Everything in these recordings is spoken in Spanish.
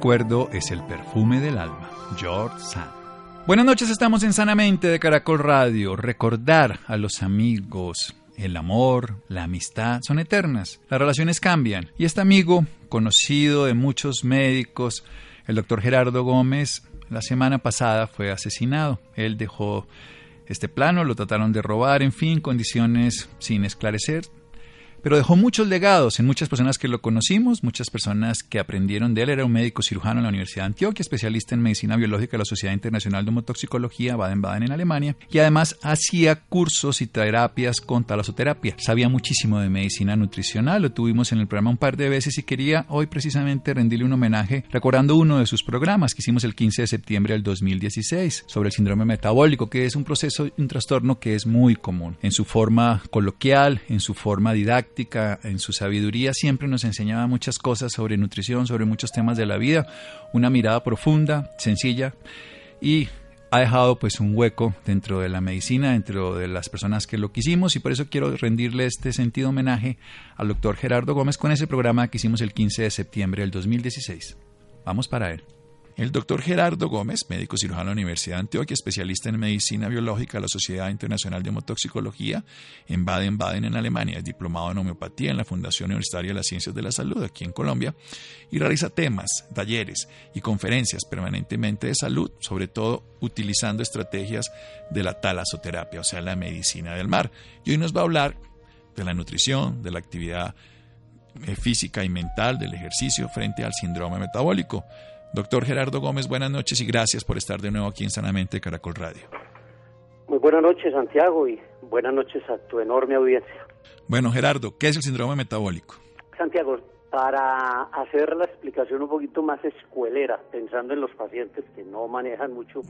Recuerdo es el perfume del alma. George Sand. Buenas noches, estamos en Sanamente de Caracol Radio. Recordar a los amigos, el amor, la amistad son eternas. Las relaciones cambian. Y este amigo, conocido de muchos médicos, el doctor Gerardo Gómez, la semana pasada fue asesinado. Él dejó este plano, lo trataron de robar, en fin, condiciones sin esclarecer pero dejó muchos legados en muchas personas que lo conocimos, muchas personas que aprendieron de él. Era un médico cirujano en la Universidad de Antioquia, especialista en medicina biológica de la Sociedad Internacional de Homotoxicología, Baden-Baden en Alemania, y además hacía cursos y terapias con talasoterapia. Sabía muchísimo de medicina nutricional, lo tuvimos en el programa un par de veces y quería hoy precisamente rendirle un homenaje recordando uno de sus programas que hicimos el 15 de septiembre del 2016 sobre el síndrome metabólico, que es un proceso, un trastorno que es muy común en su forma coloquial, en su forma didáctica en su sabiduría, siempre nos enseñaba muchas cosas sobre nutrición, sobre muchos temas de la vida, una mirada profunda, sencilla y ha dejado pues un hueco dentro de la medicina, dentro de las personas que lo quisimos y por eso quiero rendirle este sentido homenaje al doctor Gerardo Gómez con ese programa que hicimos el 15 de septiembre del 2016. Vamos para él. El doctor Gerardo Gómez, médico cirujano de la Universidad de Antioquia, especialista en medicina biológica de la Sociedad Internacional de Hemotoxicología en Baden-Baden, en Alemania, es diplomado en homeopatía en la Fundación Universitaria de las Ciencias de la Salud, aquí en Colombia, y realiza temas, talleres y conferencias permanentemente de salud, sobre todo utilizando estrategias de la talasoterapia, o sea, la medicina del mar. Y hoy nos va a hablar de la nutrición, de la actividad eh, física y mental, del ejercicio frente al síndrome metabólico. Doctor Gerardo Gómez, buenas noches y gracias por estar de nuevo aquí en Sanamente Caracol Radio. Muy buenas noches, Santiago, y buenas noches a tu enorme audiencia. Bueno, Gerardo, ¿qué es el síndrome metabólico? Santiago, para hacer la explicación un poquito más escuelera, pensando en los pacientes que no manejan mucho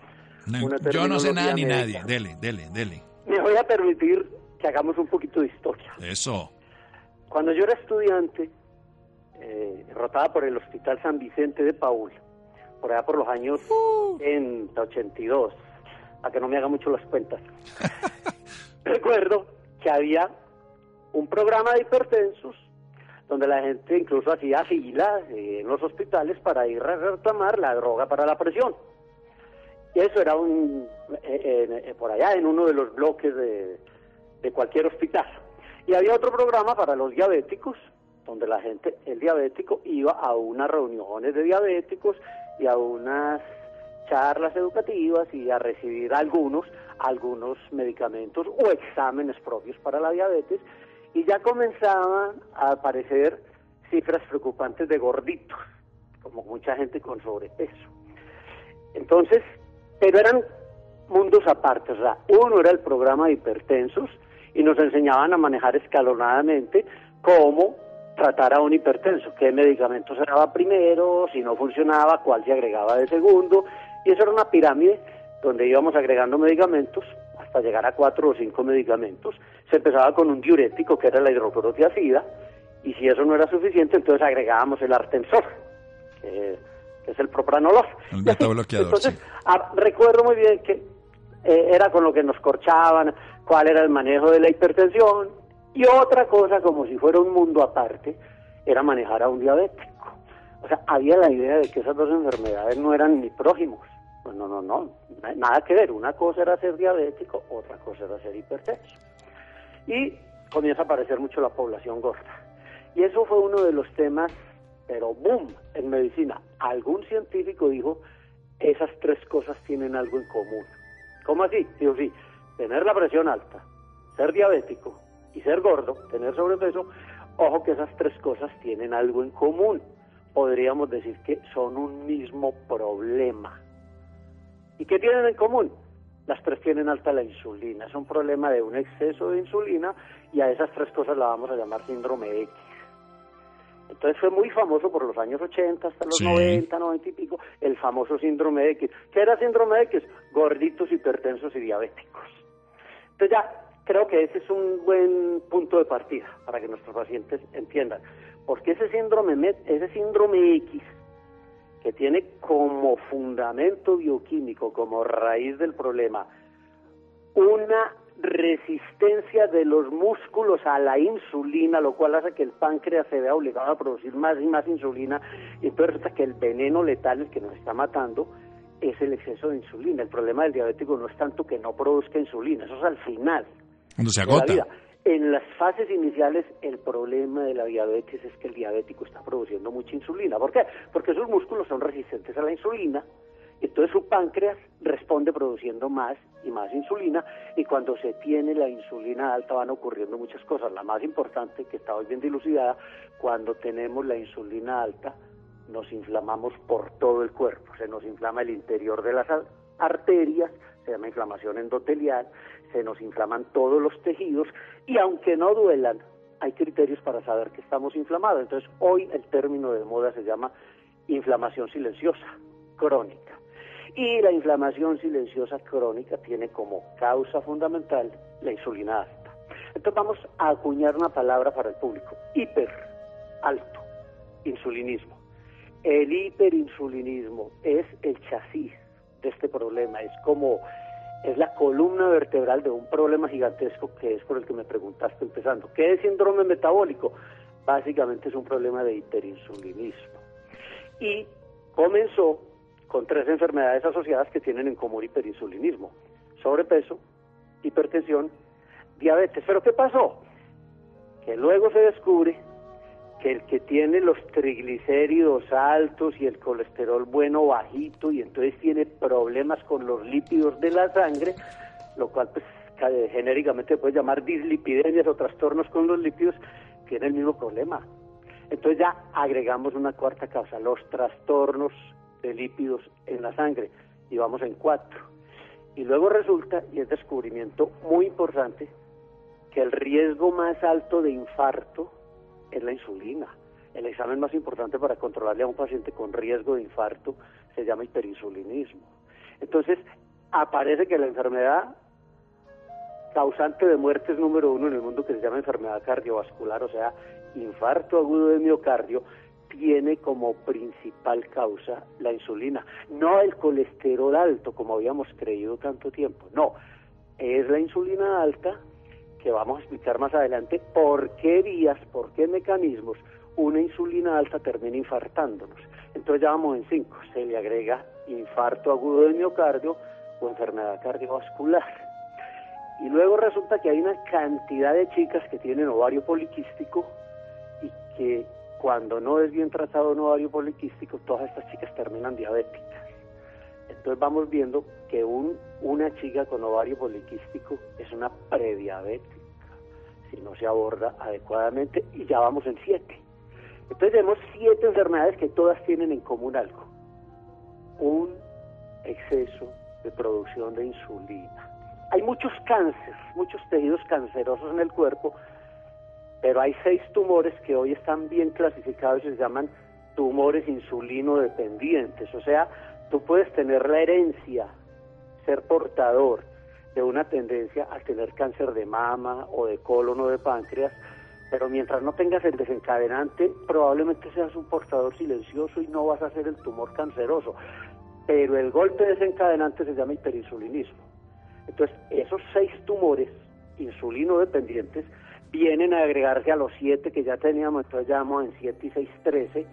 una Yo no sé nada ni nadie, dele, dele, dele. Me voy a permitir que hagamos un poquito de historia. Eso. Cuando yo era estudiante, eh, rotada por el Hospital San Vicente de Paul, por allá por los años uh. en 82, a que no me haga mucho las cuentas. Recuerdo que había un programa de hipertensos donde la gente incluso hacía filas en los hospitales para ir a reclamar la droga para la presión. Y eso era un, eh, eh, por allá en uno de los bloques de, de cualquier hospital. Y había otro programa para los diabéticos, donde la gente, el diabético, iba a unas reuniones de diabéticos y a unas charlas educativas y a recibir algunos, algunos medicamentos o exámenes propios para la diabetes y ya comenzaban a aparecer cifras preocupantes de gorditos, como mucha gente con sobrepeso. Entonces, pero eran mundos aparte, o sea, uno era el programa de hipertensos y nos enseñaban a manejar escalonadamente cómo tratar a un hipertenso, qué medicamento se daba primero, si no funcionaba, cuál se agregaba de segundo, y eso era una pirámide donde íbamos agregando medicamentos hasta llegar a cuatro o cinco medicamentos. Se empezaba con un diurético que era la hidroclorotiazida, y si eso no era suficiente, entonces agregábamos el artensor, que, es el propranolol. El Entonces, ah, recuerdo muy bien que eh, era con lo que nos corchaban, cuál era el manejo de la hipertensión, y otra cosa, como si fuera un mundo aparte, era manejar a un diabético. O sea, había la idea de que esas dos enfermedades no eran ni prójimos. Pues no, no, no, nada que ver. Una cosa era ser diabético, otra cosa era ser hipertenso. Y comienza a aparecer mucho la población gorda. Y eso fue uno de los temas, pero boom, en medicina. Algún científico dijo, esas tres cosas tienen algo en común. ¿Cómo así? Digo, sí, tener la presión alta, ser diabético y ser gordo, tener sobrepeso, ojo que esas tres cosas tienen algo en común. Podríamos decir que son un mismo problema. ¿Y qué tienen en común? Las tres tienen alta la insulina. Es un problema de un exceso de insulina y a esas tres cosas la vamos a llamar síndrome X. Entonces fue muy famoso por los años 80 hasta los 90, 90 y pico, el famoso síndrome de X. ¿Qué era síndrome de X? Gorditos, hipertensos y diabéticos. Entonces ya creo que ese es un buen punto de partida para que nuestros pacientes entiendan. Porque ese síndrome, ese síndrome X, que tiene como fundamento bioquímico, como raíz del problema, una resistencia de los músculos a la insulina, lo cual hace que el páncreas se vea obligado a producir más y más insulina, y entonces resulta que el veneno letal, el que nos está matando, es el exceso de insulina. El problema del diabético no es tanto que no produzca insulina, eso es al final. Cuando se agota. En las fases iniciales, el problema de la diabetes es que el diabético está produciendo mucha insulina. ¿Por qué? Porque sus músculos son resistentes a la insulina, entonces su páncreas responde produciendo más y más insulina y cuando se tiene la insulina alta van ocurriendo muchas cosas. La más importante, que está hoy bien dilucidada, cuando tenemos la insulina alta nos inflamamos por todo el cuerpo, se nos inflama el interior de las arterias, se llama inflamación endotelial, se nos inflaman todos los tejidos y aunque no duelan, hay criterios para saber que estamos inflamados. Entonces hoy el término de moda se llama inflamación silenciosa, crónica. Y la inflamación silenciosa crónica tiene como causa fundamental la insulina alta. Entonces vamos a acuñar una palabra para el público, hiper, alto, insulinismo. El hiperinsulinismo es el chasis de este problema, es como es la columna vertebral de un problema gigantesco que es por el que me preguntaste empezando. ¿Qué es síndrome metabólico? Básicamente es un problema de hiperinsulinismo. Y comenzó con tres enfermedades asociadas que tienen en común hiperinsulinismo, sobrepeso, hipertensión, diabetes. Pero ¿qué pasó? Que luego se descubre que el que tiene los triglicéridos altos y el colesterol bueno bajito y entonces tiene problemas con los lípidos de la sangre, lo cual pues genéricamente puede llamar dislipidemias o trastornos con los lípidos, tiene el mismo problema. Entonces ya agregamos una cuarta causa, los trastornos de lípidos en la sangre, y vamos en cuatro. Y luego resulta, y es descubrimiento muy importante, que el riesgo más alto de infarto es la insulina. El examen más importante para controlarle a un paciente con riesgo de infarto se llama hiperinsulinismo. Entonces, aparece que la enfermedad causante de muerte es número uno en el mundo que se llama enfermedad cardiovascular, o sea, infarto agudo de miocardio, tiene como principal causa la insulina, no el colesterol alto como habíamos creído tanto tiempo, no, es la insulina alta que vamos a explicar más adelante por qué vías, por qué mecanismos una insulina alta termina infartándonos. Entonces ya vamos en cinco, se le agrega infarto agudo del miocardio o enfermedad cardiovascular. Y luego resulta que hay una cantidad de chicas que tienen ovario poliquístico y que cuando no es bien tratado un ovario poliquístico, todas estas chicas terminan diabéticas. Entonces vamos viendo que un, una chica con ovario poliquístico es una prediabética si no se aborda adecuadamente y ya vamos en siete. Entonces tenemos siete enfermedades que todas tienen en común algo. Un exceso de producción de insulina. Hay muchos cánceres, muchos tejidos cancerosos en el cuerpo pero hay seis tumores que hoy están bien clasificados y se llaman tumores insulino dependientes. O sea, tú puedes tener la herencia, ser portador de una tendencia a tener cáncer de mama o de colon o de páncreas, pero mientras no tengas el desencadenante, probablemente seas un portador silencioso y no vas a ser el tumor canceroso. Pero el golpe desencadenante se llama hiperinsulinismo. Entonces, esos seis tumores insulino dependientes vienen a agregarse a los siete que ya teníamos, entonces ya vamos en 7 y 6, 13.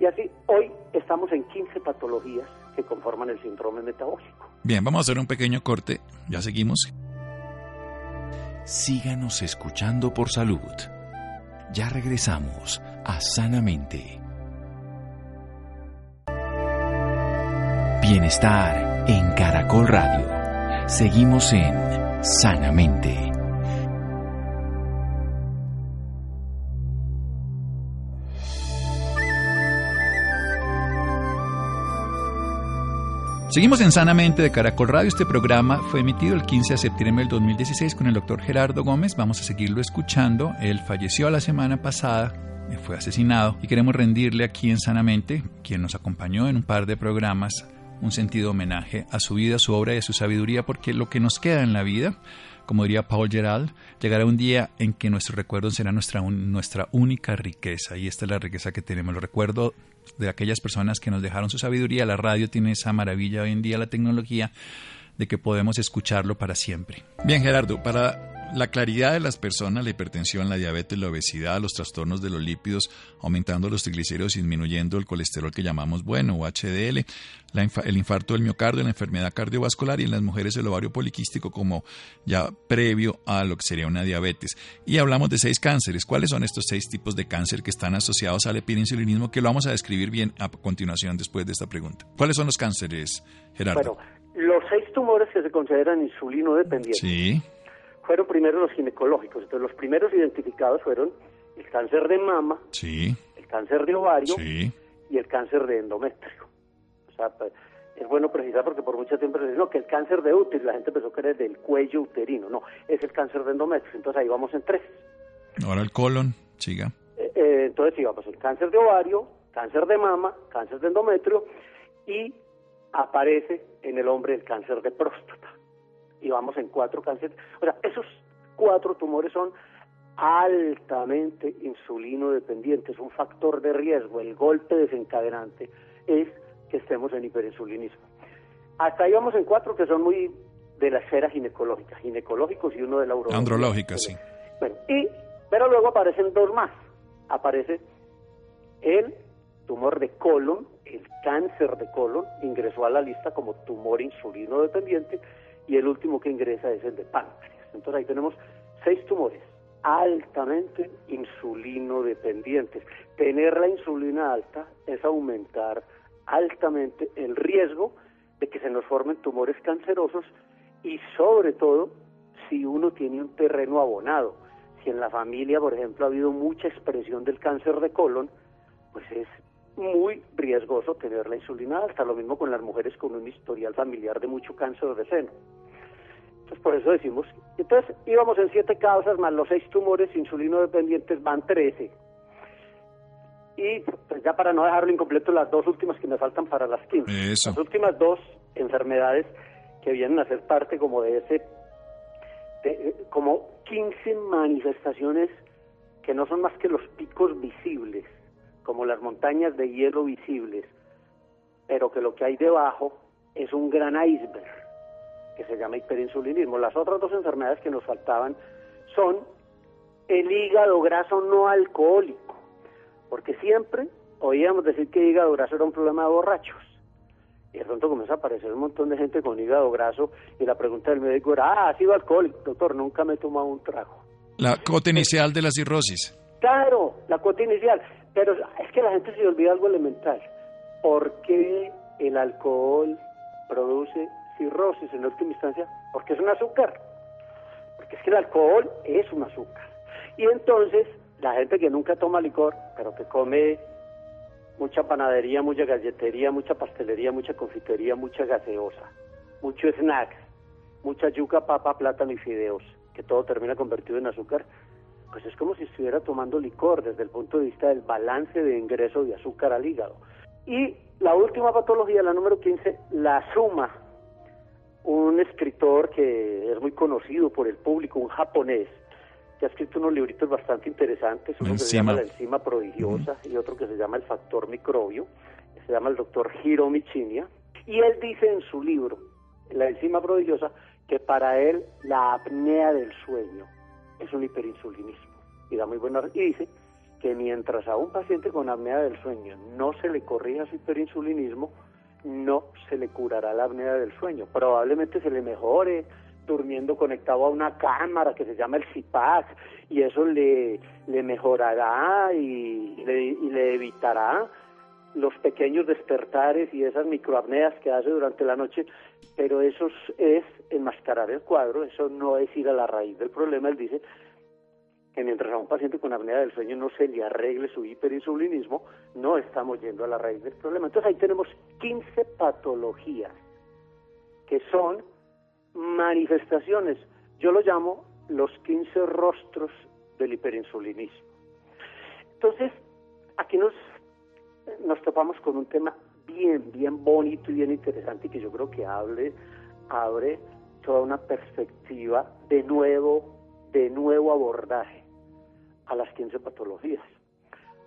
Y así, hoy estamos en 15 patologías que conforman el síndrome metabólico. Bien, vamos a hacer un pequeño corte, ya seguimos. Síganos escuchando por salud. Ya regresamos a Sanamente. Bienestar en Caracol Radio. Seguimos en Sanamente. Seguimos en Sanamente de Caracol Radio. Este programa fue emitido el 15 de septiembre del 2016 con el doctor Gerardo Gómez. Vamos a seguirlo escuchando. Él falleció la semana pasada fue asesinado y queremos rendirle aquí en Sanamente, quien nos acompañó en un par de programas, un sentido homenaje a su vida, su obra y su sabiduría, porque lo que nos queda en la vida, como diría Paul Gerald, llegará un día en que nuestros recuerdos serán nuestra, nuestra única riqueza, y esta es la riqueza que tenemos, los recuerdos de aquellas personas que nos dejaron su sabiduría. La radio tiene esa maravilla hoy en día, la tecnología, de que podemos escucharlo para siempre. Bien, Gerardo, para la claridad de las personas, la hipertensión, la diabetes, la obesidad, los trastornos de los lípidos, aumentando los triglicéridos y disminuyendo el colesterol que llamamos bueno o HDL, el infarto del miocardio, la enfermedad cardiovascular y en las mujeres el ovario poliquístico como ya previo a lo que sería una diabetes. Y hablamos de seis cánceres. ¿Cuáles son estos seis tipos de cáncer que están asociados al epirinsulinismo? Que lo vamos a describir bien a continuación después de esta pregunta. ¿Cuáles son los cánceres, Gerardo? Bueno, los seis tumores que se consideran insulino dependientes. Sí fueron primero los ginecológicos. Entonces, los primeros identificados fueron el cáncer de mama, sí. el cáncer de ovario sí. y el cáncer de endometrio. O sea, pues, es bueno precisar porque por mucho tiempo se dice, no, que el cáncer de útero, la gente pensó que era del cuello uterino. No, es el cáncer de endometrio. Entonces, ahí vamos en tres. Ahora el colon, siga. Eh, eh, entonces, sí, vamos, el cáncer de ovario, cáncer de mama, cáncer de endometrio y aparece en el hombre el cáncer de próstata y vamos en cuatro cánceres. O sea, esos cuatro tumores son altamente insulino dependientes, un factor de riesgo, el golpe desencadenante es que estemos en hiperinsulinismo. Hasta ahí vamos en cuatro que son muy de la esfera ginecológica, ginecológicos y uno de la urología. Andrológica, sí. Bueno, y, pero luego aparecen dos más. Aparece el tumor de colon, el cáncer de colon, ingresó a la lista como tumor insulino dependiente, y el último que ingresa es el de páncreas. Entonces ahí tenemos seis tumores altamente insulino dependientes. Tener la insulina alta es aumentar altamente el riesgo de que se nos formen tumores cancerosos y sobre todo si uno tiene un terreno abonado. Si en la familia, por ejemplo, ha habido mucha expresión del cáncer de colon, pues es muy riesgoso tener la insulina alta, lo mismo con las mujeres con un historial familiar de mucho cáncer de seno. Entonces, por eso decimos, entonces íbamos en siete causas, más los seis tumores insulino dependientes van trece. Y pues ya para no dejarlo incompleto, las dos últimas que me faltan para las 15. Las últimas dos enfermedades que vienen a ser parte como de ese, como 15 manifestaciones que no son más que los picos visibles como las montañas de hielo visibles, pero que lo que hay debajo es un gran iceberg que se llama hiperinsulinismo. Las otras dos enfermedades que nos faltaban son el hígado graso no alcohólico, porque siempre oíamos decir que el hígado graso era un problema de borrachos. Y de pronto comienza a aparecer un montón de gente con hígado graso y la pregunta del médico era, ah, ha sido alcohólico. Doctor, nunca me he tomado un trago. La cuota inicial de la cirrosis. Claro, la cuota inicial. Pero es que la gente se olvida algo elemental. ¿Por qué el alcohol produce cirrosis en última instancia? Porque es un azúcar. Porque es que el alcohol es un azúcar. Y entonces, la gente que nunca toma licor, pero que come mucha panadería, mucha galletería, mucha pastelería, mucha confitería, mucha gaseosa, mucho snacks, mucha yuca, papa, plátano y fideos, que todo termina convertido en azúcar, pues es como si estuviera tomando licor desde el punto de vista del balance de ingreso de azúcar al hígado. Y la última patología, la número 15, la suma. Un escritor que es muy conocido por el público, un japonés, que ha escrito unos libritos bastante interesantes, uno que se llama La enzima prodigiosa y otro que se llama El factor microbio, se llama el doctor Hiromi Chinya, y él dice en su libro, La enzima prodigiosa, que para él la apnea del sueño es un hiperinsulinismo. Y da muy buena y dice que mientras a un paciente con apnea del sueño no se le corrija su hiperinsulinismo, no se le curará la apnea del sueño. Probablemente se le mejore durmiendo conectado a una cámara que se llama el CIPAC y eso le, le mejorará y le, y le evitará los pequeños despertares y esas microapneas que hace durante la noche, pero eso es enmascarar el cuadro, eso no es ir a la raíz del problema. Él dice que mientras a un paciente con apnea del sueño no se le arregle su hiperinsulinismo, no estamos yendo a la raíz del problema. Entonces ahí tenemos 15 patologías que son manifestaciones, yo lo llamo los 15 rostros del hiperinsulinismo. Entonces, aquí nos, nos topamos con un tema bien, bien bonito y bien interesante que yo creo que hable, abre toda una perspectiva de nuevo, de nuevo abordaje a las 15 patologías.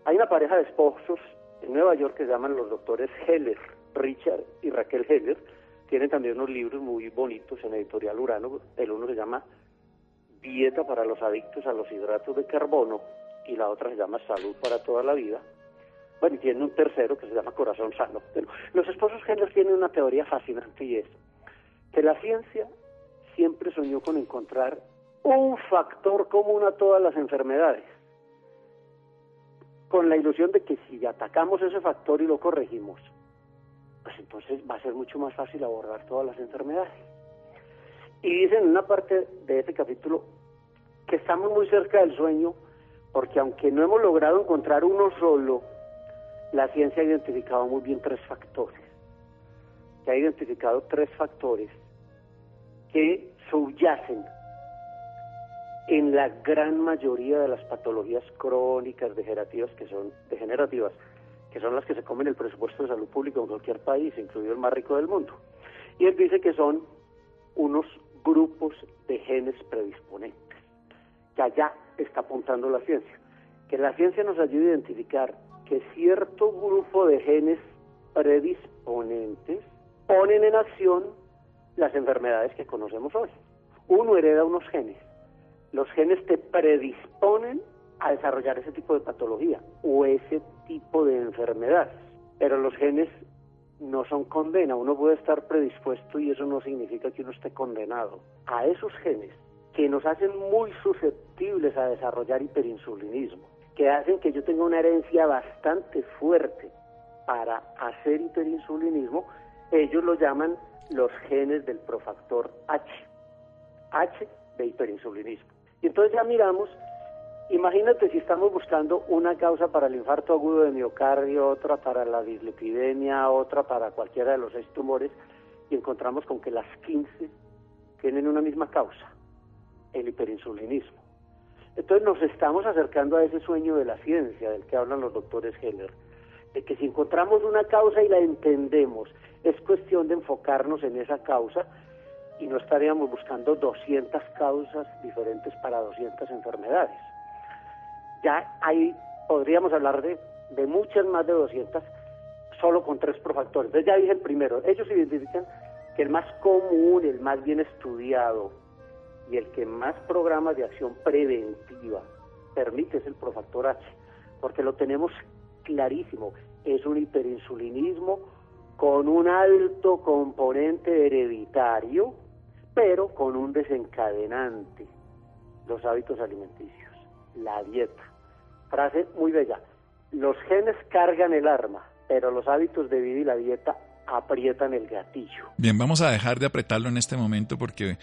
Hay una pareja de esposos en Nueva York que se llaman los doctores Heller, Richard y Raquel Heller. Tienen también unos libros muy bonitos en Editorial Urano. El uno se llama Dieta para los adictos a los hidratos de carbono y la otra se llama Salud para toda la vida. Bueno, y tiene un tercero que se llama Corazón Sano. los esposos Heller tienen una teoría fascinante y es que la ciencia siempre soñó con encontrar un factor común a todas las enfermedades con la ilusión de que si atacamos ese factor y lo corregimos, pues entonces va a ser mucho más fácil abordar todas las enfermedades. Y dicen en una parte de este capítulo que estamos muy cerca del sueño, porque aunque no hemos logrado encontrar uno solo, la ciencia ha identificado muy bien tres factores. Que ha identificado tres factores que subyacen en la gran mayoría de las patologías crónicas degenerativas que son degenerativas, que son las que se comen el presupuesto de salud pública en cualquier país, incluido el más rico del mundo. Y él dice que son unos grupos de genes predisponentes, que allá está apuntando la ciencia, que la ciencia nos ayude a identificar que cierto grupo de genes predisponentes ponen en acción las enfermedades que conocemos hoy. Uno hereda unos genes los genes te predisponen a desarrollar ese tipo de patología o ese tipo de enfermedad. Pero los genes no son condena, uno puede estar predispuesto y eso no significa que uno esté condenado. A esos genes que nos hacen muy susceptibles a desarrollar hiperinsulinismo, que hacen que yo tenga una herencia bastante fuerte para hacer hiperinsulinismo, ellos lo llaman los genes del profactor H, H de hiperinsulinismo. Y entonces ya miramos, imagínate si estamos buscando una causa para el infarto agudo de miocardio, otra para la dislipidemia, otra para cualquiera de los seis tumores, y encontramos con que las 15 tienen una misma causa, el hiperinsulinismo. Entonces nos estamos acercando a ese sueño de la ciencia del que hablan los doctores Heller, de que si encontramos una causa y la entendemos, es cuestión de enfocarnos en esa causa y no estaríamos buscando 200 causas diferentes para 200 enfermedades. Ya ahí podríamos hablar de, de muchas más de 200 solo con tres profactores. Entonces ya dije el primero, ellos identifican que el más común, el más bien estudiado y el que más programas de acción preventiva permite es el profactor H, porque lo tenemos clarísimo, es un hiperinsulinismo con un alto componente hereditario pero con un desencadenante, los hábitos alimenticios, la dieta. Frase muy bella, los genes cargan el arma, pero los hábitos de vida y la dieta aprietan el gatillo. Bien, vamos a dejar de apretarlo en este momento porque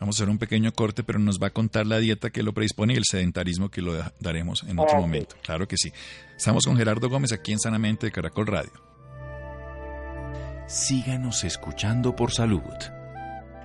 vamos a hacer un pequeño corte, pero nos va a contar la dieta que lo predispone y el sedentarismo que lo daremos en otro momento. Claro que sí. Estamos con Gerardo Gómez aquí en Sanamente de Caracol Radio. Síganos escuchando por salud.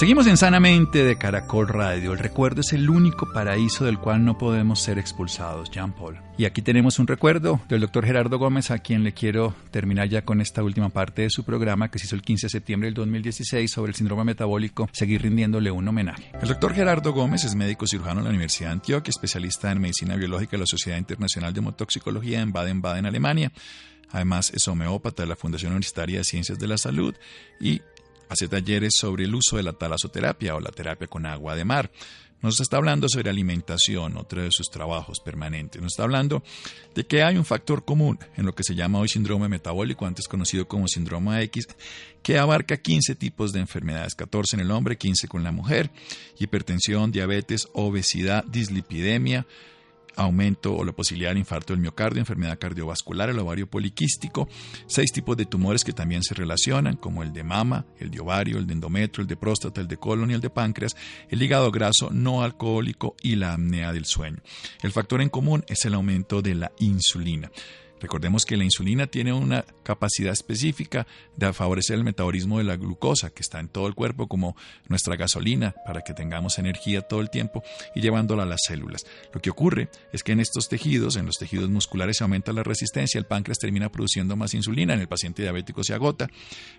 Seguimos en Sanamente de Caracol Radio. El recuerdo es el único paraíso del cual no podemos ser expulsados, Jean Paul. Y aquí tenemos un recuerdo del doctor Gerardo Gómez, a quien le quiero terminar ya con esta última parte de su programa que se hizo el 15 de septiembre del 2016 sobre el síndrome metabólico, seguir rindiéndole un homenaje. El doctor Gerardo Gómez es médico cirujano de la Universidad de Antioquia, especialista en medicina biológica de la Sociedad Internacional de Hemotoxicología en Baden-Baden, Alemania. Además, es homeópata de la Fundación Universitaria de Ciencias de la Salud y hace talleres sobre el uso de la talasoterapia o la terapia con agua de mar. Nos está hablando sobre alimentación, otro de sus trabajos permanentes. Nos está hablando de que hay un factor común en lo que se llama hoy síndrome metabólico, antes conocido como síndrome X, que abarca 15 tipos de enfermedades, 14 en el hombre, 15 con la mujer, hipertensión, diabetes, obesidad, dislipidemia, aumento o la posibilidad del infarto del miocardio, enfermedad cardiovascular, el ovario poliquístico, seis tipos de tumores que también se relacionan, como el de mama, el de ovario, el de endometrio, el de próstata, el de colon y el de páncreas, el hígado graso no alcohólico y la apnea del sueño. El factor en común es el aumento de la insulina. Recordemos que la insulina tiene una capacidad específica de favorecer el metabolismo de la glucosa, que está en todo el cuerpo como nuestra gasolina, para que tengamos energía todo el tiempo y llevándola a las células. Lo que ocurre es que en estos tejidos, en los tejidos musculares, se aumenta la resistencia, el páncreas termina produciendo más insulina, en el paciente diabético se agota,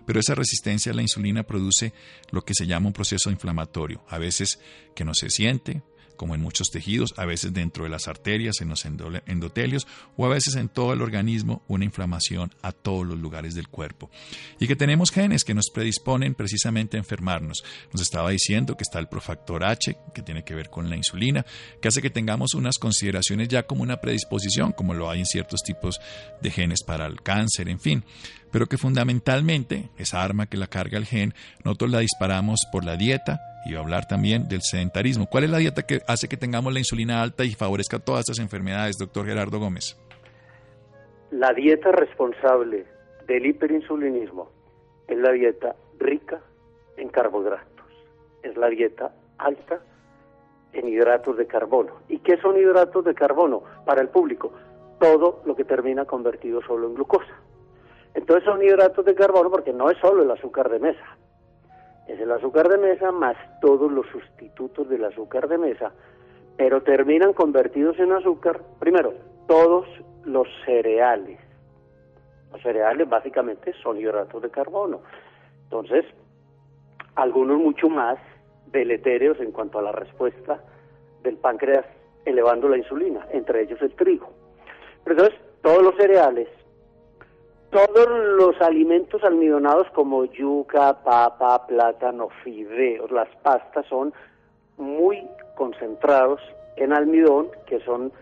pero esa resistencia a la insulina produce lo que se llama un proceso inflamatorio, a veces que no se siente, como en muchos tejidos, a veces dentro de las arterias, en los endotelios o a veces en todo el organismo, una inflamación a todos los lugares del cuerpo. Y que tenemos genes que nos predisponen precisamente a enfermarnos. Nos estaba diciendo que está el profactor H, que tiene que ver con la insulina, que hace que tengamos unas consideraciones ya como una predisposición, como lo hay en ciertos tipos de genes para el cáncer, en fin pero que fundamentalmente esa arma que la carga el gen, nosotros la disparamos por la dieta, y hablar también del sedentarismo. ¿Cuál es la dieta que hace que tengamos la insulina alta y favorezca todas estas enfermedades, doctor Gerardo Gómez? La dieta responsable del hiperinsulinismo es la dieta rica en carbohidratos, es la dieta alta en hidratos de carbono. ¿Y qué son hidratos de carbono para el público? Todo lo que termina convertido solo en glucosa. Entonces son hidratos de carbono porque no es solo el azúcar de mesa, es el azúcar de mesa más todos los sustitutos del azúcar de mesa, pero terminan convertidos en azúcar, primero, todos los cereales. Los cereales básicamente son hidratos de carbono. Entonces, algunos mucho más deletéreos en cuanto a la respuesta del páncreas elevando la insulina, entre ellos el trigo. Pero entonces, todos los cereales todos los alimentos almidonados como yuca, papa, plátano, fideos, las pastas son muy concentrados en almidón, que son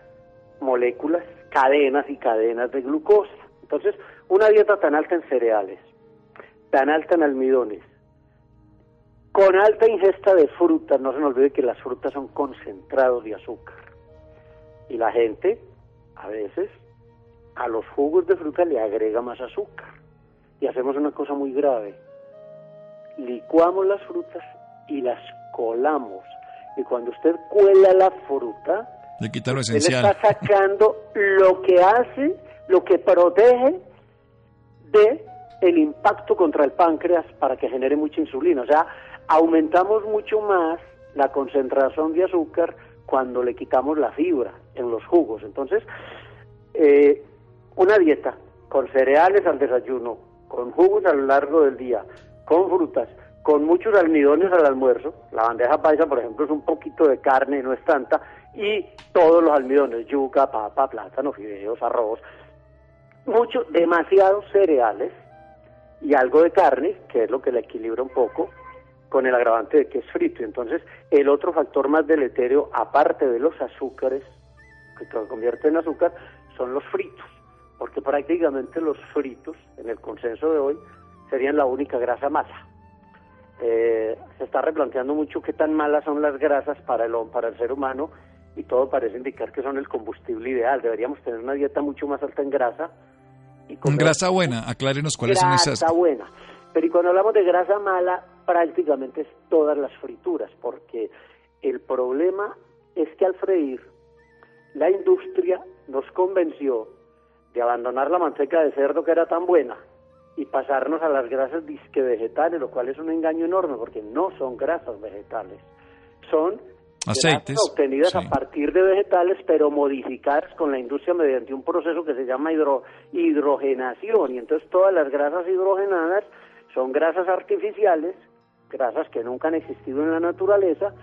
moléculas, cadenas y cadenas de glucosa. Entonces, una dieta tan alta en cereales, tan alta en almidones, con alta ingesta de frutas, no se nos olvide que las frutas son concentrados de azúcar. Y la gente, a veces, a los jugos de fruta le agrega más azúcar. Y hacemos una cosa muy grave. Licuamos las frutas y las colamos. Y cuando usted cuela la fruta, le quita lo esencial. está sacando lo que hace, lo que protege de el impacto contra el páncreas para que genere mucha insulina. O sea, aumentamos mucho más la concentración de azúcar cuando le quitamos la fibra en los jugos. Entonces, eh, una dieta con cereales al desayuno, con jugos a lo largo del día, con frutas, con muchos almidones al almuerzo, la bandeja paisa, por ejemplo, es un poquito de carne, no es tanta, y todos los almidones, yuca, papa, plátano, fideos, arroz, mucho, demasiados cereales y algo de carne, que es lo que le equilibra un poco, con el agravante de que es frito. Entonces, el otro factor más deletéreo, aparte de los azúcares, que se convierte en azúcar, son los fritos porque prácticamente los fritos, en el consenso de hoy, serían la única grasa mala. Eh, se está replanteando mucho qué tan malas son las grasas para el, para el ser humano y todo parece indicar que son el combustible ideal. Deberíamos tener una dieta mucho más alta en grasa. Y grasa buena, aclárenos cuáles son esas. Grasa buena. Pero y cuando hablamos de grasa mala, prácticamente es todas las frituras, porque el problema es que al freír, la industria nos convenció de abandonar la manteca de cerdo que era tan buena y pasarnos a las grasas disque vegetales, lo cual es un engaño enorme porque no son grasas vegetales, son aceites obtenidas a partir de vegetales pero modificadas con la industria mediante un proceso que se llama hidro, hidrogenación. Y entonces todas las grasas hidrogenadas son grasas artificiales, grasas que nunca han existido en la naturaleza,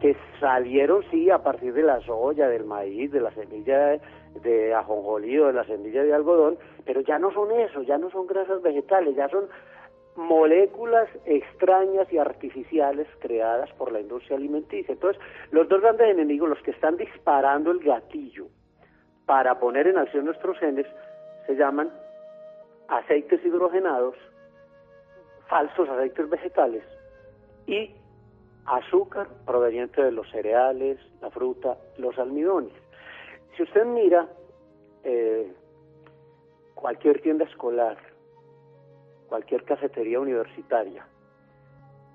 que salieron sí a partir de la soya, del maíz, de la semilla de, ajonjolí o de la semilla de algodón, pero ya no son eso, ya no son grasas vegetales, ya son moléculas extrañas y artificiales creadas por la industria alimenticia. Entonces, los dos grandes enemigos, los que están disparando el gatillo para poner en acción nuestros genes, se llaman aceites hidrogenados, falsos aceites vegetales y azúcar proveniente de los cereales, la fruta, los almidones. Si usted mira eh, cualquier tienda escolar, cualquier cafetería universitaria,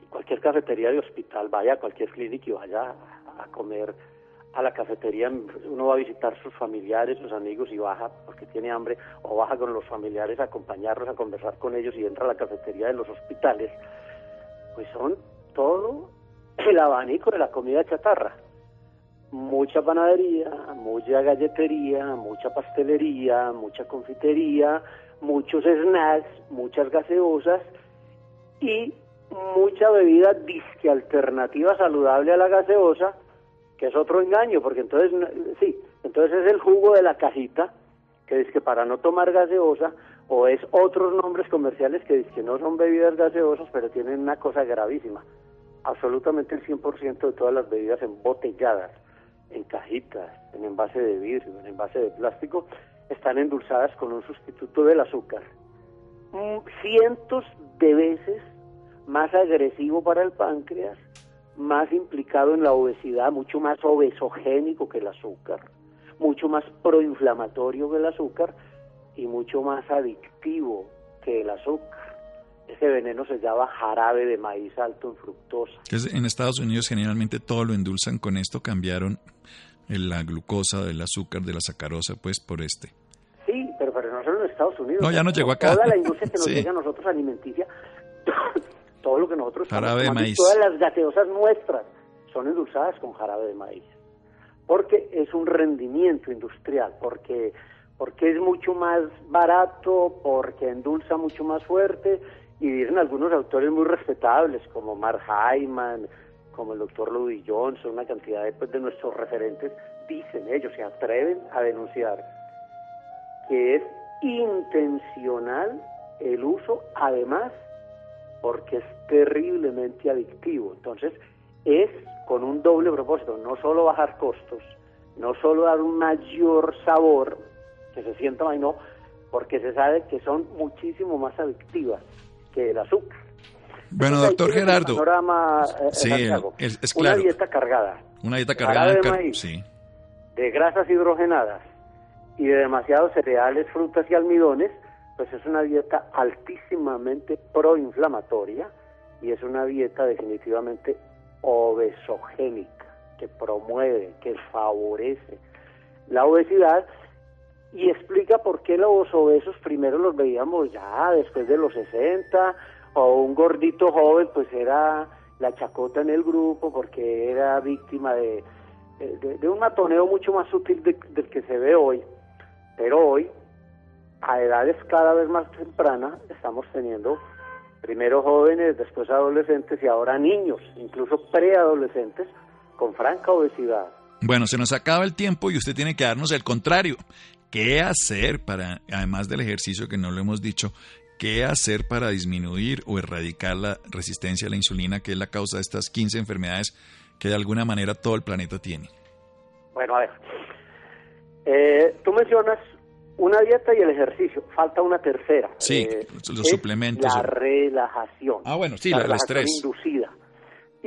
cualquier cafetería de hospital, vaya a cualquier clínica y vaya a comer a la cafetería, uno va a visitar sus familiares, sus amigos y baja porque tiene hambre, o baja con los familiares a acompañarlos, a conversar con ellos y entra a la cafetería de los hospitales, pues son todo el abanico de la comida chatarra. Mucha panadería, mucha galletería, mucha pastelería, mucha confitería, muchos snacks, muchas gaseosas y mucha bebida disque alternativa saludable a la gaseosa, que es otro engaño, porque entonces, sí, entonces es el jugo de la cajita, que dice que para no tomar gaseosa, o es otros nombres comerciales que dice que no son bebidas gaseosas, pero tienen una cosa gravísima. Absolutamente el 100% de todas las bebidas embotelladas, en cajitas, en envase de vidrio, en envase de plástico, están endulzadas con un sustituto del azúcar. Mm, cientos de veces más agresivo para el páncreas más implicado en la obesidad, mucho más obesogénico que el azúcar, mucho más proinflamatorio que el azúcar y mucho más adictivo que el azúcar. Ese veneno se llama jarabe de maíz alto en fructosa. En Estados Unidos generalmente todo lo endulzan con esto, cambiaron la glucosa del azúcar, de la sacarosa, pues por este. Sí, pero, pero no solo en Estados Unidos. No, ya no llegó acá. Toda la industria que nos llega a nosotros alimenticia todo lo que nosotros jarabe de maíz. todas las gaseosas nuestras son endulzadas con jarabe de maíz. Porque es un rendimiento industrial, porque porque es mucho más barato, porque endulza mucho más fuerte y dicen algunos autores muy respetables como Mark Hyman, como el doctor Louis Johnson, una cantidad de, pues, de nuestros referentes, dicen ellos, se atreven a denunciar que es intencional el uso, además porque es terriblemente adictivo. Entonces, es con un doble propósito, no solo bajar costos, no solo dar un mayor sabor, que se sienta no, porque se sabe que son muchísimo más adictivas que el azúcar. Bueno, doctor Gerardo. Eh, sí, es, claro. Una dieta cargada. Una dieta cargada de, maíz, sí. de grasas hidrogenadas y de demasiados cereales, frutas y almidones, pues es una dieta altísimamente proinflamatoria y es una dieta definitivamente obesogénica, que promueve, que favorece la obesidad y explica por qué los obesos primero los veíamos ya después de los 60 o un gordito joven pues era la chacota en el grupo porque era víctima de, de, un matoneo mucho más sutil del que se ve hoy. Pero hoy a edades cada vez más tempranas estamos teniendo primero jóvenes, después adolescentes y ahora niños, incluso preadolescentes, con franca obesidad. Bueno, se nos acaba el tiempo y usted tiene que darnos el contrario. ¿Qué hacer para, además del ejercicio que no lo hemos dicho, qué hacer para disminuir o erradicar la resistencia a la insulina, que es la causa de estas 15 enfermedades que de alguna manera todo el planeta tiene? Bueno, a ver, eh, tú mencionas una dieta y el ejercicio. Falta una tercera. Sí, eh, los suplementos. La relajación. Ah, bueno, sí, la, relajación inducida.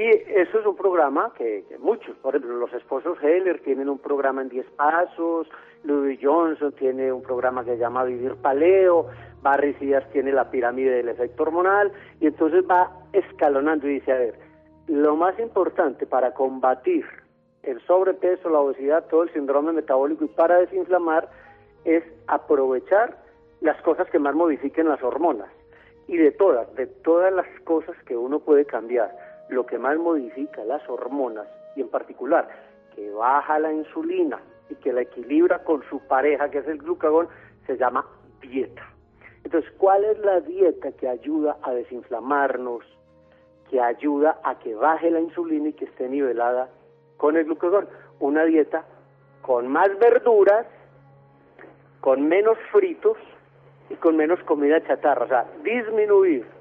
Y eso es un programa que, muchos, por ejemplo, los esposos Heller tienen un programa en 10 pasos, Louis Johnson tiene un programa que se llama Vivir Paleo, Barry Díaz tiene la pirámide del efecto hormonal, y entonces va escalonando y dice, a ver, lo más importante para combatir el sobrepeso, la obesidad, todo el síndrome metabólico y para desinflamar es aprovechar las cosas que más modifiquen las hormonas. Y de todas, de todas las cosas que uno puede cambiar, lo que más modifica las hormonas, y en particular que baja la insulina y que la equilibra con su pareja, que es el glucagón, se llama dieta. Entonces, ¿cuál es la dieta que ayuda a desinflamarnos, que ayuda a que baje la insulina y que esté nivelada con el glucagón? Una dieta con más verduras, con menos fritos y con menos comida chatarra, o sea, disminuir.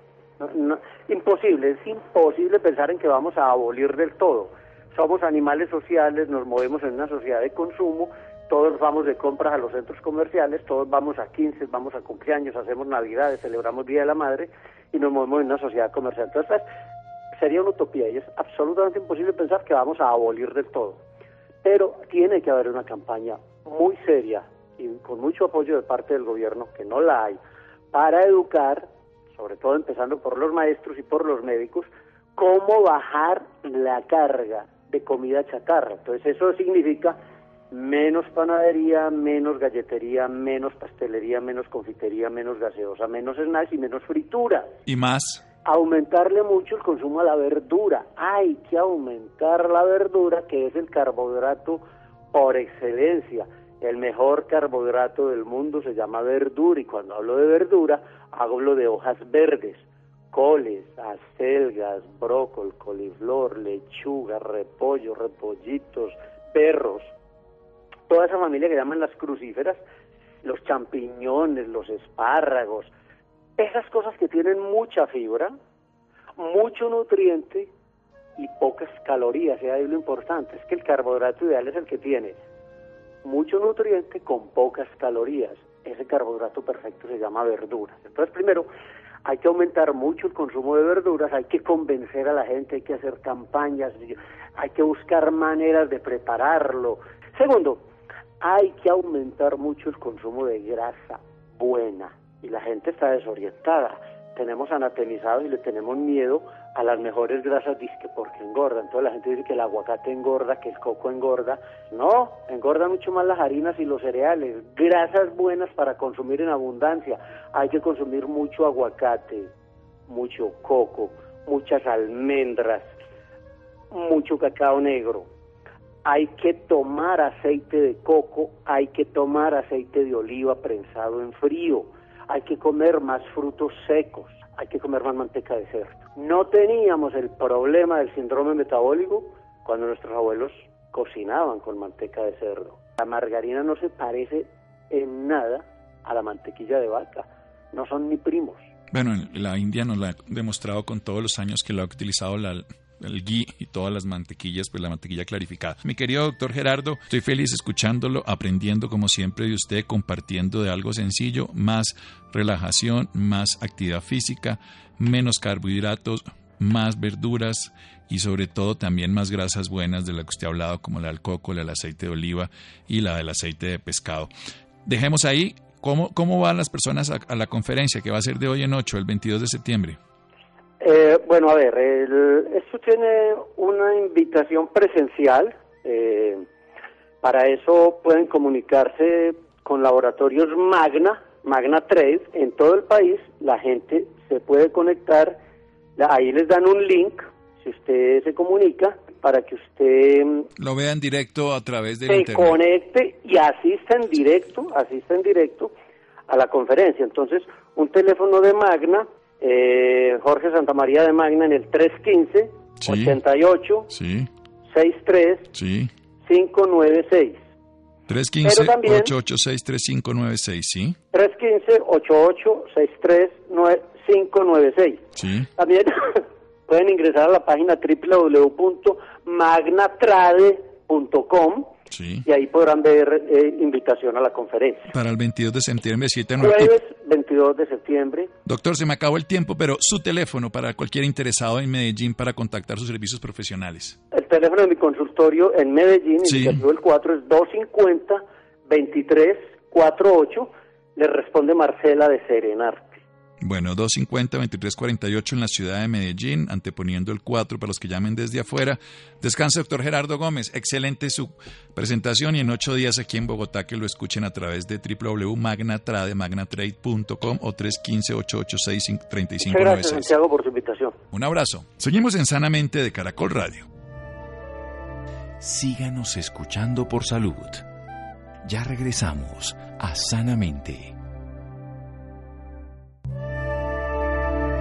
Imposible, es imposible pensar en que vamos a abolir del todo. Somos animales sociales, nos movemos en una sociedad de consumo, todos vamos de compras a los centros comerciales, todos vamos a 15, vamos a cumpleaños, hacemos navidades, celebramos Día de la Madre y nos movemos en una sociedad comercial. Entonces, sería una utopía y es absolutamente imposible pensar que vamos a abolir del todo. Pero tiene que haber una campaña muy seria y con mucho apoyo de parte del gobierno, que no la hay, para educar, sobre todo empezando por los maestros y por los médicos, cómo bajar la carga de comida chatarra. Entonces eso significa menos panadería, menos galletería, menos pastelería, menos confitería, menos gaseosa, menos snacks y menos fritura. ¿Y más? Aumentarle mucho el consumo a la verdura. Hay que aumentar la verdura, que es el carbohidrato por excelencia. El mejor carbohidrato del mundo se llama verdura y cuando hablo de verdura hablo de hojas verdes, coles, acelgas, brócoli, coliflor, lechuga, repollo, repollitos, perros, toda esa familia que llaman las crucíferas, los champiñones, los espárragos, esas cosas que tienen mucha fibra, mucho nutriente y pocas calorías. Y ahí lo importante es que el carbohidrato ideal es el que tiene mucho nutriente con pocas calorías. Ese carbohidrato perfecto se llama verduras. Entonces, primero, hay que aumentar mucho el consumo de verduras, hay que convencer a la gente, hay que hacer campañas, hay que buscar maneras de prepararlo. Segundo, hay que aumentar mucho el consumo de grasa buena y la gente está desorientada. Tenemos anatemizado y le tenemos miedo a las mejores grasas disque porque engorda. Entonces la gente dice que el aguacate engorda, que el coco engorda. No, engorda mucho más las harinas y los cereales. Grasas buenas para consumir en abundancia. Hay que consumir mucho aguacate, mucho coco, muchas almendras, mucho cacao negro, hay que tomar aceite de coco, hay que tomar aceite de oliva prensado en frío, hay que comer más frutos secos, hay que comer más manteca de cerdo. No teníamos el problema del síndrome metabólico cuando nuestros abuelos cocinaban con manteca de cerdo. La margarina no se parece en nada a la mantequilla de vaca, no son ni primos. Bueno, la India nos la ha demostrado con todos los años que lo ha utilizado la, el ghee y todas las mantequillas, pues la mantequilla clarificada. Mi querido doctor Gerardo, estoy feliz escuchándolo, aprendiendo como siempre de usted, compartiendo de algo sencillo, más relajación, más actividad física, menos carbohidratos, más verduras y sobre todo también más grasas buenas de la que usted ha hablado, como la del coco, la del aceite de oliva y la del aceite de pescado. Dejemos ahí, ¿cómo, cómo van las personas a, a la conferencia que va a ser de hoy en 8, el 22 de septiembre? Eh, bueno, a ver, esto tiene una invitación presencial. Eh, para eso pueden comunicarse con laboratorios Magna, Magna Trade, en todo el país. La gente se puede conectar. Ahí les dan un link, si usted se comunica, para que usted mm, lo vea en directo a través de se conecte y asista en directo, asista en directo a la conferencia. Entonces, un teléfono de Magna eh, Jorge Santamaría de Magna en el 315 88 63 596. 315 8863 596, ¿sí? 315 8863 596. Sí. También pueden ingresar a la página www.magnatrade.com y ahí podrán ver eh, invitación a la conferencia. Para el 22 de septiembre, 7 Jueves 22 de septiembre. Doctor, se me acabó el tiempo, pero su teléfono para cualquier interesado en Medellín para contactar sus servicios profesionales. El teléfono de mi consultorio en Medellín, sí. el 4 es 250 2348. Le responde Marcela de Serenar. Bueno, 250-2348 en la ciudad de Medellín, anteponiendo el 4 para los que llamen desde afuera. Descanse, doctor Gerardo Gómez. Excelente su presentación y en ocho días aquí en Bogotá que lo escuchen a través de www.magnatrade, magnatrade.com o 315-886-3596. Gracias, Santiago, por su invitación. Un abrazo. Seguimos en Sanamente de Caracol Radio. Síganos escuchando por salud. Ya regresamos a Sanamente.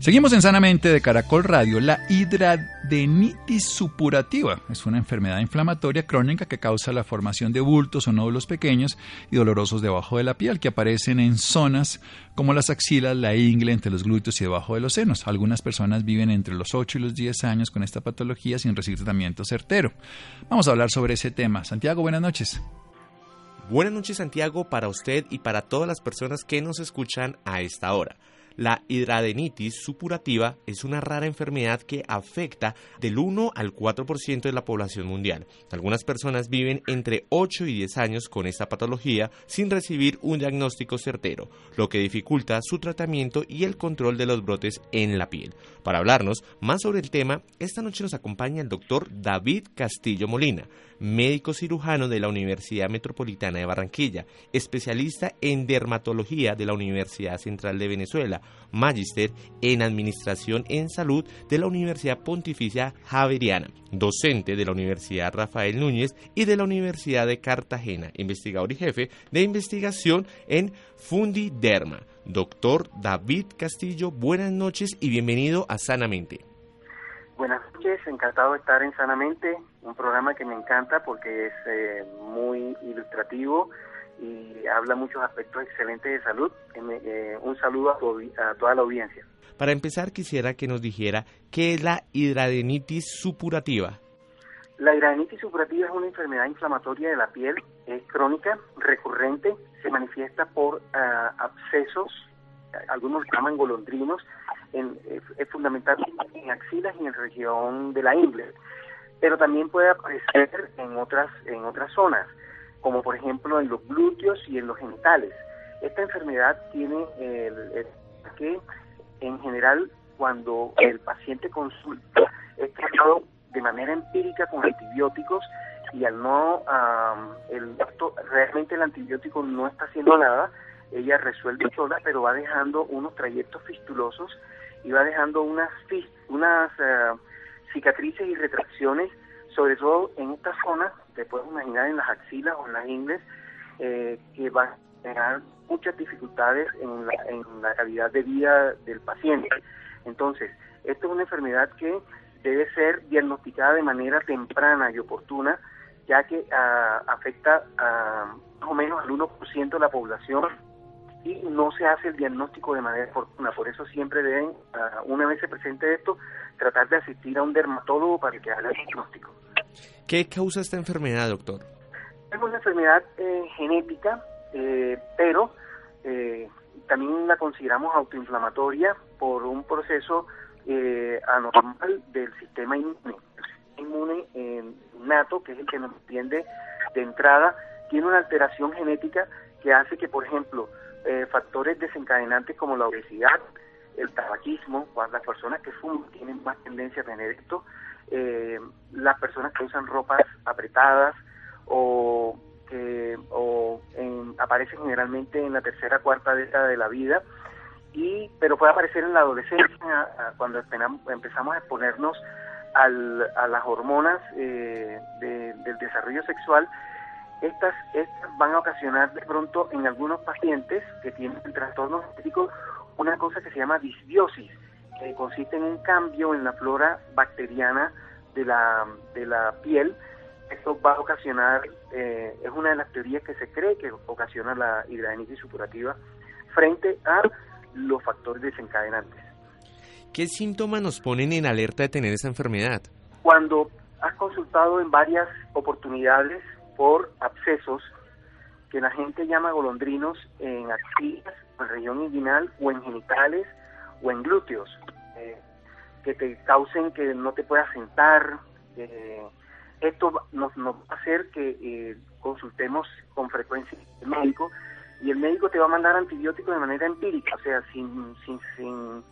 Seguimos en Sanamente de Caracol Radio. La hidradenitis supurativa es una enfermedad inflamatoria crónica que causa la formación de bultos o nódulos pequeños y dolorosos debajo de la piel que aparecen en zonas como las axilas, la ingle, entre los glúteos y debajo de los senos. Algunas personas viven entre los 8 y los 10 años con esta patología sin recibir tratamiento certero. Vamos a hablar sobre ese tema. Santiago, buenas noches. Buenas noches Santiago para usted y para todas las personas que nos escuchan a esta hora. La hidradenitis supurativa es una rara enfermedad que afecta del 1 al 4% de la población mundial. Algunas personas viven entre 8 y 10 años con esta patología sin recibir un diagnóstico certero, lo que dificulta su tratamiento y el control de los brotes en la piel. Para hablarnos más sobre el tema, esta noche nos acompaña el doctor David Castillo Molina, médico cirujano de la Universidad Metropolitana de Barranquilla, especialista en dermatología de la Universidad Central de Venezuela, Magister en Administración en Salud de la Universidad Pontificia Javeriana, docente de la Universidad Rafael Núñez y de la Universidad de Cartagena, investigador y jefe de investigación en Fundiderma. Doctor David Castillo, buenas noches y bienvenido a Sanamente. Buenas noches, encantado de estar en Sanamente, un programa que me encanta porque es eh, muy ilustrativo y habla muchos aspectos excelentes de salud. Eh, eh, un saludo a, toda la audiencia. Para empezar, quisiera que nos dijera qué es la hidradenitis supurativa. La hidradenitis supurativa es una enfermedad inflamatoria de la piel, es crónica, recurrente, se manifiesta por ah, abscesos, algunos llaman golondrinos, en, es, fundamental en axilas y en región de la ingle, pero también puede aparecer en otras, en otras zonas como por ejemplo en los glúteos y en los genitales. Esta enfermedad tiene el, que en general cuando el paciente consulta es tratado de manera empírica con antibióticos y al no el realmente el antibiótico no está haciendo nada ella resuelve sola pero va dejando unos trayectos fistulosos y va dejando unas unas eh, cicatrices y retracciones sobre todo en estas zonas, te puedes imaginar en las axilas o en las ingles, eh, que van a tener muchas dificultades en la, calidad de vida del paciente. Entonces, esto es una enfermedad que debe ser diagnosticada de manera temprana y oportuna, ya que ah, afecta a más o menos al 1% de la población y no se hace el diagnóstico de manera oportuna. Por eso siempre deben, ah, una vez se presente esto, tratar de asistir a un dermatólogo para que haga el diagnóstico. ¿Qué causa esta enfermedad, doctor? Es una enfermedad eh, genética, eh, pero eh, también la consideramos autoinflamatoria por un proceso anormal del sistema inmune. El sistema inmune nato, que es el que nos entiende de entrada, tiene una alteración genética que hace que, por ejemplo, factores desencadenantes como la obesidad, el tabaquismo, las personas que fuman tienen más tendencia a tener esto, eh, las personas que usan ropas apretadas o que o aparecen generalmente en la tercera cuarta década de la vida y pero puede aparecer en la adolescencia cuando empezamos a exponernos al, a las hormonas eh, del desarrollo sexual estas, estas van a ocasionar de pronto en algunos pacientes que tienen trastornos estéticos una cosa que se llama disbiosis, que consiste en un cambio en la flora bacteriana de la, de la piel. Esto va a ocasionar, eh, es una de las teorías que se cree que ocasiona la hidradenitis supurativa frente a los factores desencadenantes. ¿Qué síntomas nos ponen en alerta de tener esa enfermedad? Cuando has consultado en varias oportunidades por abscesos que la gente llama golondrinos en axilas en región inguinal o en genitales o en glúteos, eh, que te causen que no te puedas sentar. esto nos, va a hacer que eh, consultemos con frecuencia al médico y el médico te va a mandar antibióticos de manera empírica, o sea, sin, sin, sin,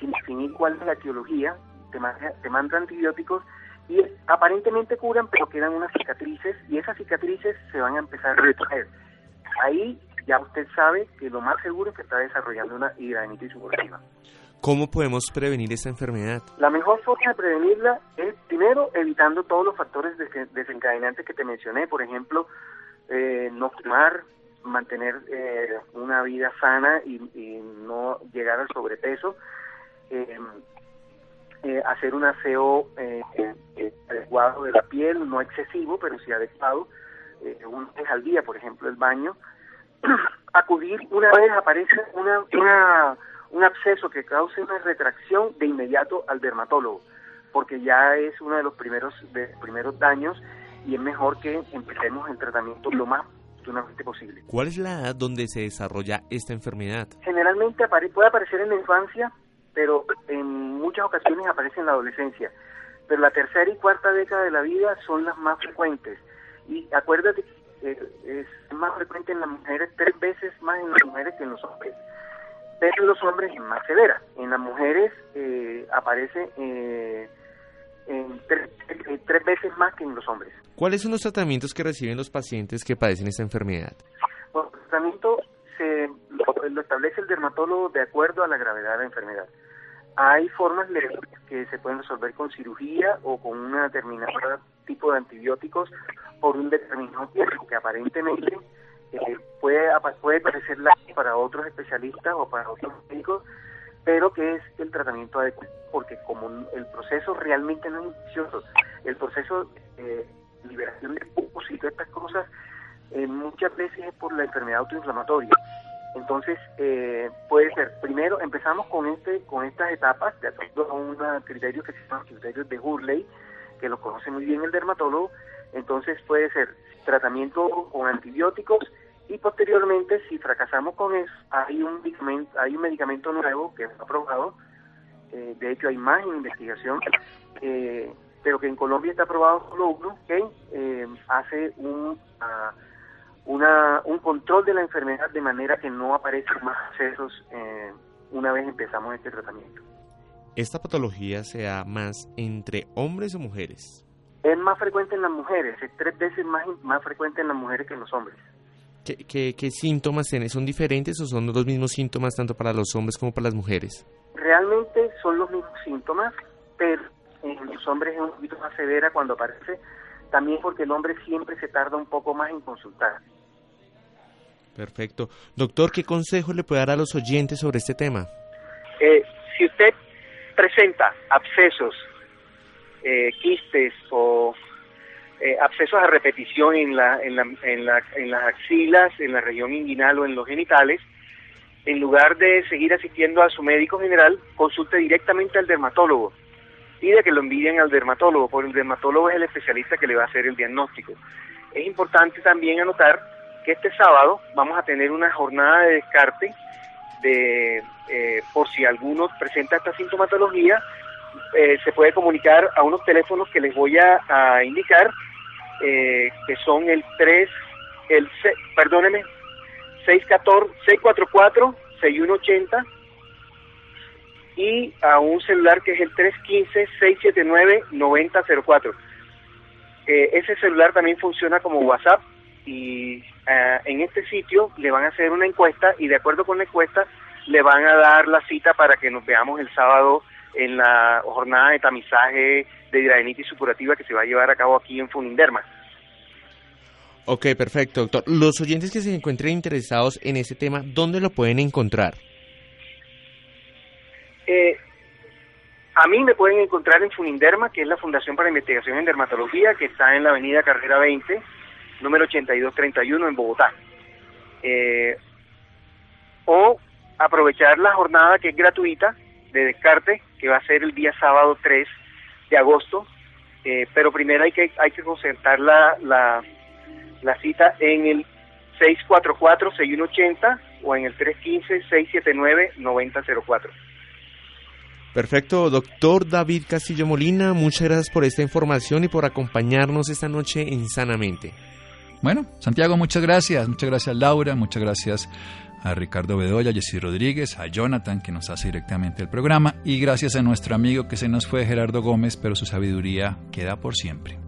sin definir cuál es la etiología, te manda, te manda antibióticos y aparentemente curan, pero quedan unas cicatrices y esas cicatrices se van a empezar a retraer. Ahí ya usted sabe que lo más seguro es que está desarrollando una hidradenitis supurativa. ¿Cómo podemos prevenir esta enfermedad? La mejor forma de prevenirla es primero evitando todos los factores desencadenantes que te mencioné, por ejemplo, eh, no fumar, mantener eh, una vida sana y, no llegar al sobrepeso, eh, hacer un aseo adecuado de la piel, no excesivo, pero sí adecuado, un vez al día, por ejemplo, el baño, acudir una vez aparece una, una, un absceso que cause una retracción de inmediato al dermatólogo, porque ya es uno de los primeros, de primeros daños y es mejor que empecemos el tratamiento lo más oportunamente posible. ¿Cuál es la edad donde se desarrolla esta enfermedad? Generalmente puede aparecer en la infancia, pero en muchas ocasiones aparece en la adolescencia. Pero la tercera y cuarta década de la vida son las más frecuentes. Y acuérdate que eh, es más frecuente en las mujeres, tres veces más en las mujeres que en los hombres. Pero en los hombres es más severa. En las mujeres eh, aparece eh, en tres, tres veces más que en los hombres. ¿Cuáles son los tratamientos que reciben los pacientes que padecen esta enfermedad? Bueno, el tratamiento se lo, establece el dermatólogo de acuerdo a la gravedad de la enfermedad. Hay formas leves que se pueden resolver con cirugía o con un determinado tipo de antibióticos por un determinado tiempo que aparentemente eh, puede, puede parecer para otros especialistas o para otros médicos, pero que es el tratamiento adecuado, porque como el proceso realmente no es infeccioso, el proceso de liberación de pus y todas estas cosas eh, muchas veces es por la enfermedad autoinflamatoria. Entonces, eh, puede ser, primero empezamos con este con estas etapas, de acuerdo a un criterio que se llama criterios de Hurley, que lo conoce muy bien el dermatólogo, entonces puede ser tratamiento con antibióticos y posteriormente, si fracasamos con eso, hay un medicamento, hay un medicamento nuevo que está aprobado, eh, de hecho hay más en investigación, eh, pero que en Colombia está aprobado solo uno, que eh, hace un, ah, una, un control de la enfermedad de manera que no aparezcan más accesos una vez empezamos este tratamiento. ¿Esta patología se da más entre hombres o mujeres? Es más frecuente en las mujeres, es tres veces más, más frecuente en las mujeres que en los hombres. ¿Qué, qué, síntomas tiene? ¿Son diferentes o son los mismos síntomas tanto para los hombres como para las mujeres? Realmente son los mismos síntomas, pero en los hombres es un poquito más severa cuando aparece, también porque el hombre siempre se tarda un poco más en consultar. Perfecto. Doctor, ¿qué consejo le puede dar a los oyentes sobre este tema? Eh, si usted presenta abscesos, eh, quistes o eh, abscesos a repetición en, la, en, la, en, la, en las axilas, en la región inguinal o en los genitales, en lugar de seguir asistiendo a su médico general, consulte directamente al dermatólogo. Pide que lo envíen al dermatólogo, porque el dermatólogo es el especialista que le va a hacer el diagnóstico. Es importante también anotar que este sábado vamos a tener una jornada de descarte de eh, por si alguno presenta esta sintomatología, eh, se puede comunicar a unos teléfonos que les voy a indicar eh, que son el 3, el, perdóneme, 614, 644, 6180 y a un celular que es el 315-679-9004. Eh, ese celular también funciona como WhatsApp y eh, en este sitio le van a hacer una encuesta y de acuerdo con la encuesta le van a dar la cita para que nos veamos el sábado en la jornada de tamizaje de hidradenitis supurativa que se va a llevar a cabo aquí en Funinderma. Ok, perfecto, doctor. Los oyentes que se encuentren interesados en este tema, ¿dónde lo pueden encontrar? Eh, a mí me pueden encontrar en Funinderma, que es la Fundación para Investigación en Dermatología, que está en la avenida Carrera 20, número 8231 en Bogotá. Eh, o aprovechar la jornada que es gratuita de descarte, que va a ser el día sábado 3 de agosto, eh, pero primero hay que hay que concertar la, la, la cita en el 644-6180 o en el 315-679-9004. Perfecto, doctor David Castillo Molina, muchas gracias por esta información y por acompañarnos esta noche en Sanamente. Bueno, Santiago, muchas gracias, muchas gracias Laura, muchas gracias a Ricardo Bedoya, a Jessy Rodríguez, a Jonathan que nos hace directamente el programa y gracias a nuestro amigo que se nos fue Gerardo Gómez, pero su sabiduría queda por siempre.